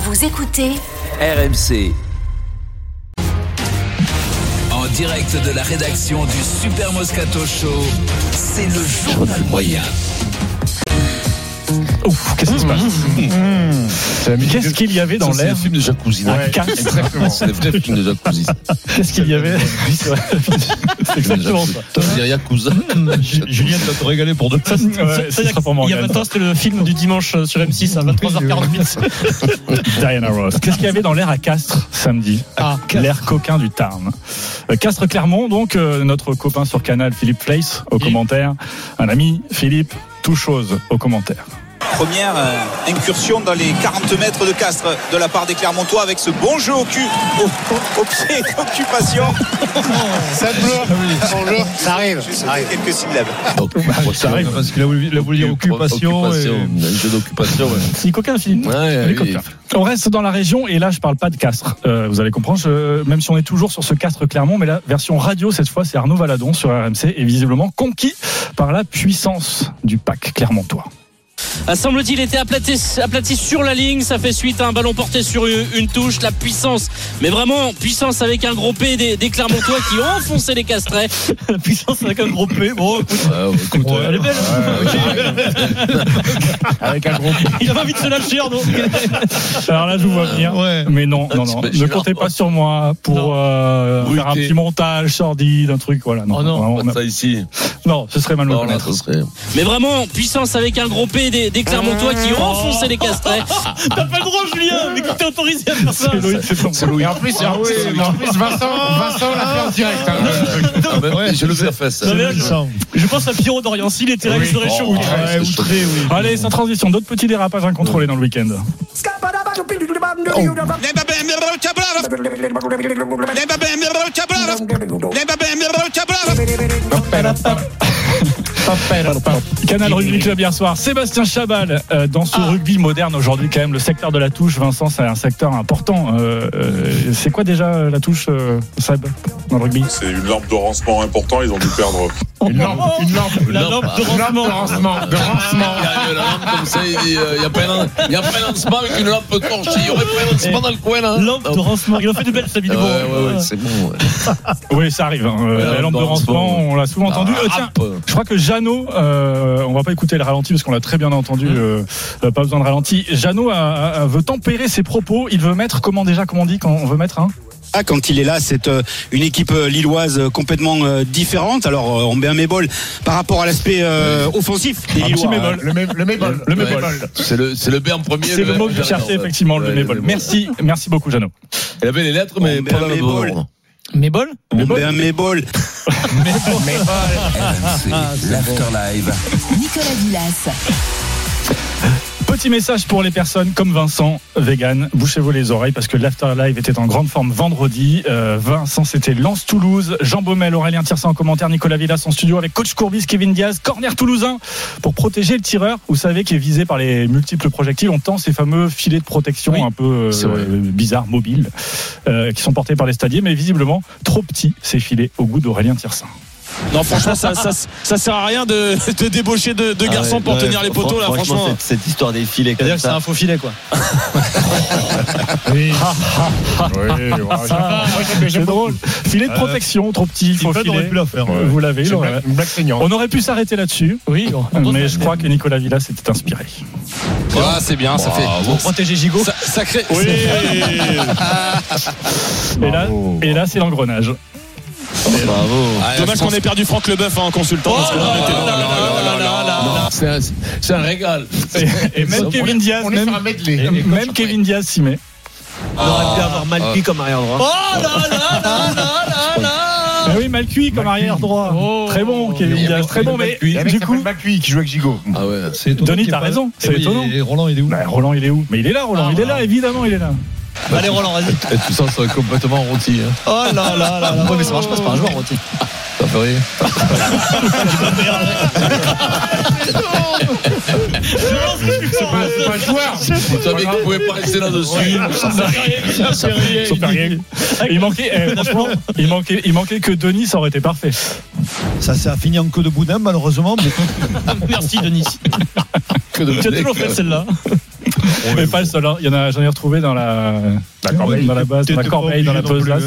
Vous écoutez RMC. En direct de la rédaction du Super Moscato Show, c'est le journal moyen. Ouf, qu'est-ce qui se passe Qu'est-ce qu'il y avait dans Ça, c'est l'air le film de jacuzzi. casque. Exactement. C'est le vrai film de jacuzzi. Qu'est-ce qu'il y avait c'est exactement ça. Yakuza. Julien va te régaler pour deux Ça, c'est- ouais, pour Il y a Morgane. 20 ans, c'était le film du dimanche euh, sur M6 à 23h48. Diana Ross. Qu'est-ce qu'il y avait dans l'air à Castres samedi Ah, L'air coquin du Tarn. Euh, Castres Clermont, donc euh, notre copain sur Canal, Philippe Place, au commentaire. Un ami, Philippe, tout chose au commentaire. Première euh, incursion dans les 40 mètres de Castres de la part des Clermontois avec ce bon jeu au cul, au, au- au pied, occupation. Ça te Bonjour. Ça arrive. J'ai sauté quelques syllabes. Ça arrive. Parce qu'il a voulu, il a voulu dire occupation. Occupation. et- Un jeu d'occupation, ouais. Coquin, Philippe. Ouais, oui. On reste dans la région et là je parle pas de Castres. Euh, vous allez comprendre, je- même si on est toujours sur ce Castres Clermont, mais la version radio cette fois c'est Arnaud Valadon sur RMC et visiblement conquis par la puissance du pack clermontois. Ah, Semble-t-il était aplati, aplati sur la ligne, ça fait suite à un ballon porté sur une, une touche, la puissance, mais vraiment puissance avec un gros P des, des Clermontois qui ont enfoncé les castrets. La puissance avec un gros P. Bon, écoute, Ouais, ouais, écoute, bon, elle est belle. Avec un gros Il a envie de se lâcher, Arnaud. Alors là je vous vois venir. Ouais. Mais non, non, non. Ne comptez pas sur moi pour Non. euh, faire un petit montage sordide, un truc, voilà. Non, Oh non, vraiment, on pas a- ça ici. Non ce serait mal là, serait. Mais vraiment puissance avec un gros P des, des Clermontois qui ont enfoncé les castrets. T'as pas le droit, Julien. Mais t'es autorisé à faire ça. C'est bon. Et en plus, en plus, en plus, Vincent, Vincent l'a fait en direct. hein. Ah, ben, Je le fais à fesse. Non, mais là, je, je pense à Pierrot d'Oriency, les terrains, il serait chaud. Ouais. Allez, sans transition, d'autres petits dérapages incontrôlés dans le week-end. Oh. Canal Rugby Club hier soir. Sébastien Chabal euh, dans ce rugby moderne aujourd'hui quand même le secteur de la touche. Vincent, c'est un secteur important. Euh, euh, c'est quoi déjà la touche, euh, Seb, dans le rugby? C'est une lampe de rancement important. Ils ont dû perdre Une lampe, une lampe, La lampe de une lampe de rancement. rancement, de rancement. Il y a une lampe comme ça, il n'y a pas un- il y a pas un lancement avec une lampe torchée. Il y aurait pas un lancement dans le coin là. Lampe de rancement. Il a fait de belles, sa Ouais, ouais, ouais, c'est bon. ouais. Oui, ça arrive. hein. Ouais, la lampe de rancement, on l'a souvent entendu. Ah, Euh, tiens, je crois que Jeannot, euh, on va pas écouter le ralenti parce qu'on l'a très bien entendu. euh, euh, pas besoin de ralenti. Jeannot a- a- a- veut tempérer ses propos. Il veut mettre comment déjà, comment on dit quand on veut mettre un Ah, quand il est là, c'est euh, une équipe lilloise complètement différente. Alors, on met un mébol par rapport à l'aspect euh, offensif des Un petit Lillois. mébol. Le, mé- le mébol. Le Ouais. mébol. C'est le, le B en premier. C'est le mot que je M cherchais derrière. effectivement, le mébol. le Merci, merci beaucoup, Jeannot. Il avait les lettres, mais On pas un le mébol? bon. Mais. RMC, l'Afterlive. Nicolas Villas. Petit message pour les personnes comme Vincent, vegan. Bouchez-vous les oreilles parce que l'Afterlive était en grande forme vendredi. Euh, Vincent, c'était Lance Toulouse, Jean Baumel, Aurélien Tirsa en commentaire, Nicolas Villas en studio avec coach Courbis, Kevin Diaz, corner toulousain pour protéger le tireur. Vous savez qui est visé par les multiples projectiles. On tend ces fameux filets de protection Oui, un peu euh, bizarres, mobiles, euh, qui sont portés par les stadiers, mais visiblement trop petits ces filets au goût d'Aurélien Tirsin. Non, franchement, ça, ça, ça sert à rien de, de débaucher de, de garçons pour tenir les poteaux, là, franchement. cette, cette histoire des filets comme C'est-à-dire que c'est ça. un faux filet, quoi. Oui, Ah, c'est drôle. Filet de protection, trop petit, faux filet. aurait pu la faire. Vous l'avez, C'est. On aurait pu s'arrêter là-dessus. Oui, on Mais je crois que Nicolas Villas s'était inspiré. Ah, c'est bien, ça fait. Pour protéger Gigot. Et là, et là c'est l'engrenage. Bravo. Ah, Dommage qu'on ait perdu Franck Leboeuf en consultant. parce que là, on était- Non, C'est un, c'est un régal. Et, même Kevin Diaz, même, Kevin Diaz s'y met. On aurait pu avoir Malpi comme arrière droit. Oh là là là là là Ah oui, mal cuit comme arrière droit. Oh. Très bon, Kevin Diaz. Très bon, mais du qui coup, Macui qui joue avec Gigot. Ah ouais. C'est étonnant Denis, t'as raison, c'est Eh oui, étonnant. Et Roland, il est où bah, Roland, il est où? Mais il est là, Roland. Ah, il est là, évidemment, il est là. Allez, Roland, vas-y. Et tout ça, complètement rôti. Hein. Oh là là là là. Ouais, mais ça marche pas, c'est pas un joueur, Roti. Ça fait rien. C'est pas, c'est pas un joueur. Vous savez que vous pouvez pas rester là-dessus. Ça fait rien. Il manquait, eh, franchement, il manquait, il manquait que Denis, ça aurait été parfait. Ça, ça a fini en queue de boudin, malheureusement. Mais... Merci, Denis. Que de Tu as toujours fait celle-là. Mais pas le seul. hein. Il y en a, j'en ai retrouvé dans la, corbeille. dans la base, dans la corbeille, dans la besace.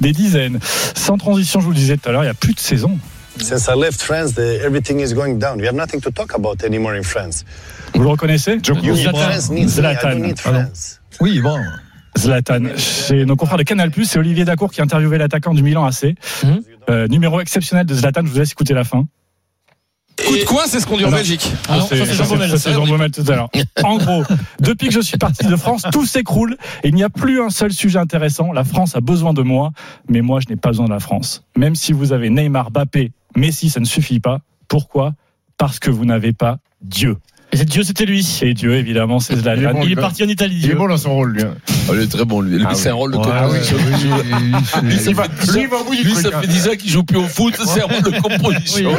Des dizaines. Sans transition, je vous le disais tout à l'heure, il n'y a plus de saison. Since I left France, the, everything is going down. We have nothing to talk about anymore in France. Vous le reconnaissez? You, France needs me. I Zlatan. don't need non. France. Oui, bon. Zlatan. Chez nos confrères de Canal+, c'est Olivier Dacour qui a interviewé l'attaquant du Milan AC. Mhm. Euh, numéro exceptionnel de Zlatan, je vous laisse écouter la fin. Coup de coin, c'est ce qu'on dit en Belgique. Ah non, ça, c'est Jean Baumel. ça, c'est Jean Baumel tout à l'heure. En gros, depuis que je suis parti de France, tout s'écroule et il n'y a plus un seul sujet intéressant. La France a besoin de moi, mais moi, je n'ai pas besoin de la France. Même si vous avez Neymar, Mbappé, Messi, ça ne suffit pas. Pourquoi? Parce que vous n'avez pas Dieu. Et c'est Dieu, c'était lui. Et Dieu, évidemment, c'est Il est Zlatan. bon, Il est le parti en Italie. Il est bon dans son rôle, lui. hein. Ah, il est très bon, lui. Lui, Ah c'est un oui. rôle de Ouais, composition. ouais, oui, oui, Lui, ça il va- fait dix lui, il ça fait 10 ans qu'il joue plus au foot, c'est un rôle de composition.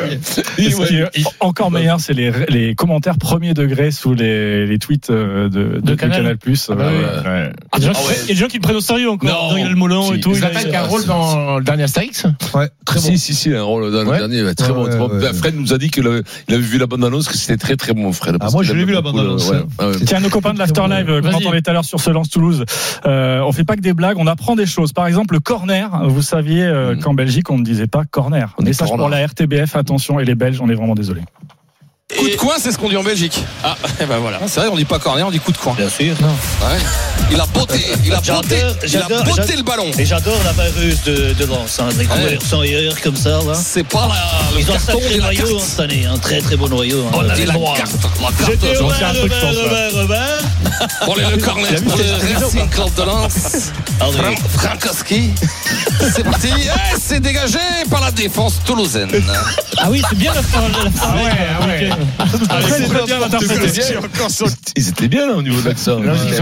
Et Il- est encore meilleur, c'est les, les commentaires premier degré sous les, les tweets euh, de, de, de Canal. Canal+. Ah bah oui. Ouais. Il y a des gens Ah qui- ouais. il y a des gens qui le prennent au sérieux encore. Non. Daniel Molin et Si. tout. il a- Zlatan qui a un rôle dans le dernier Astérix Ouais, très bon. Si, si, si, un rôle dans le dernier, très bon. ouais. Fred nous a dit qu'il avait, il avait vu la bande-annonce, que c'était très très bon, Fred. Parce moi, je l'ai vu, la ouais, ouais, ouais. Tiens, nos copains de l'Afterlive qu'on entendait tout à l'heure sur ce lance Toulouse, euh, on fait pas que des blagues, on apprend des choses. Par exemple, le corner. Vous saviez euh, Mm. qu'en Belgique, on ne disait pas corner. On Message corner. pour la RTBF, attention, et les Belges, on est vraiment désolé. Coup de coin, c'est ce qu'on dit en Belgique. Ah, et ben voilà. C'est vrai, on dit pas corner, on dit coup de coin. Bien sûr. Ouais. Il a botté, il a botté, il a botté le ballon. Et j'adore la vareuse de, de Lens. Hein, des Ouais. couverts sans rire comme ça. Là. C'est pas la, le Ils ont un sacré noyau hein, cette année. Un très très beau noyau. hein. On a dit la Noir. carte, la carte. J'étais. Bon, allez, le corner pour le Racing Club de Lens. Ah Frankowski. C'est parti. Eh, c'est dégagé par la défense toulousaine. Ah oui, c'est bien la fin. La fin. Ah ouais, ah ouais. Ils étaient bien là au niveau de l'accent. Là, ils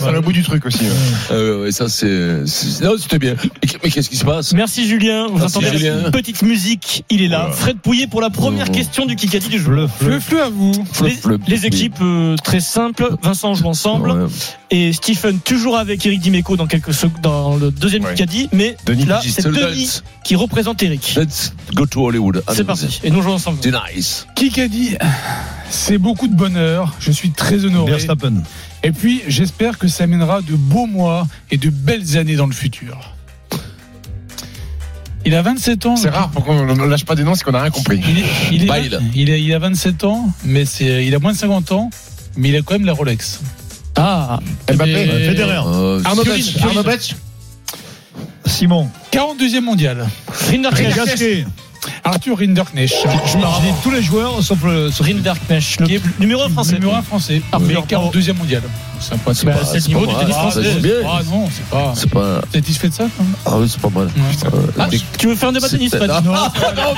sont au bout du- truc aussi. Euh, ça c'est. Non, c'était bien. Mais qu'est-ce qui se passe? Merci Julien. Vous entendez la petite musique. Il est là. Fred Pouillet pour la première Oh. question du Kikadi du jour. Le fleu à vous. Les, équipes euh, très simples. Vincent joue ensemble et Stephen toujours avec Eric Dimeco dans quelques secondes dans le deuxième Ouais. Kikadi. Mais Denis là, c'est Denis Let's- qui représente Eric. Let's go to Hollywood. C'est parti. Et nous jouons ensemble. C'est nice. Qui C'est beaucoup de bonheur. Je suis très honoré. Verstappen. Et puis, j'espère que ça mènera de beaux mois et de belles années dans le futur. Il a 27 ans. C'est rare pour qu'on ne lâche pas des noms, c'est qu'on n'a rien compris. Il, est- il, est- Bile. il, a, il a 27 ans, mais c'est, il a moins de 50 ans, mais il a quand même la Rolex. Ah, Mbappé, Et- Federer. Euh, Arnaud. Fiorine. Arnaud. Simon. 42e mondial. Gasquet. Arthur Rinderknecht. Je me dis tous les joueurs sauf le. sauf- Rinderknecht, le Qui est numéro 1 français. Numéro 1 français. Ah, mais bravo. 42e mondial. C'est un point. Bah, pas- c'est le c'est niveau pas du mal. tennis Ah, français. Ah non, c'est pas. C'est pas. Satisfait de ça Ah oui, c'est pas mal. Ah, Tu veux faire un débat tennis, Fred non, non,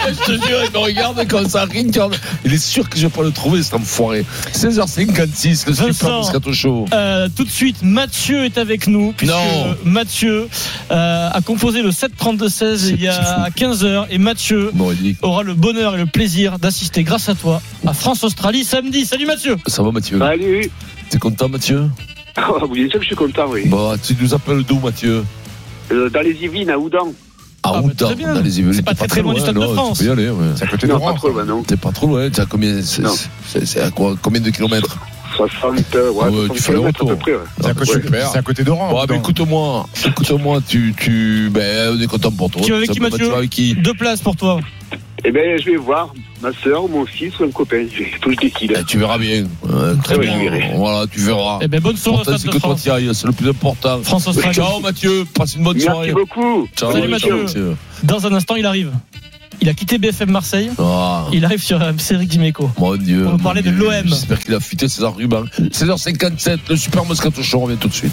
mais je te jure, il me regarde comme ça, Il est sûr que je vais pas le trouver, cet enfoiré. 16h56, le super Moscato Show. Euh, tout de suite, Mathieu est avec nous. Puisque Non. Mathieu euh, a composé le 7-32-16 il y a 15 heures. Et Mathieu Bon, aura le bonheur et le plaisir d'assister grâce à toi à France-Australie samedi. Salut Mathieu ça va Mathieu? Salut T'es content Mathieu Oh, Bien sûr que je suis content, oui. Bah, tu nous appelles d'où Mathieu Euh, dans les Yvelines, à Oudan. À Ah, bah, Oudan, dans les Yvelines. C'est pas très, très loin du Stade de France. Tu peux y aller, ouais. C'est à côté de Non, pas Rouen. trop loin, non. T'es pas trop loin, t'es à combien c'est- à quoi Combien de kilomètres 60, euh, ouais, Ah ouais, 60 tu fais le kilomètres à retour. peu près. ouais. C'est à côté- Ouais. c'est à côté d'Oran. Bon, mais écoute-moi, écoute-moi, tu, tu, ben, on est content pour toi. Tu vas avec qui, Mathieu Deux places pour toi. Eh bien, je vais voir ma soeur, mon fils ou un copain. Je faut que je décide. Eh, Tu verras bien. Très bien, je verrai. Voilà, tu verras. Eh ben, bonne soirée c'est que toi France. c'est le plus important. France-Australie. Ciao Mathieu, passe une bonne Merci soirée. beaucoup. Ciao, Salut, ciao, Mathieu. Dans un instant, il arrive. Il a quitté BFM Marseille. Ah, Il arrive sur MC Eric Dimeco. mon Dieu. On va parler de l'OM. J'espère qu'il a fuité ses arguments. 16h57, le Super Moscato Show revient tout de suite.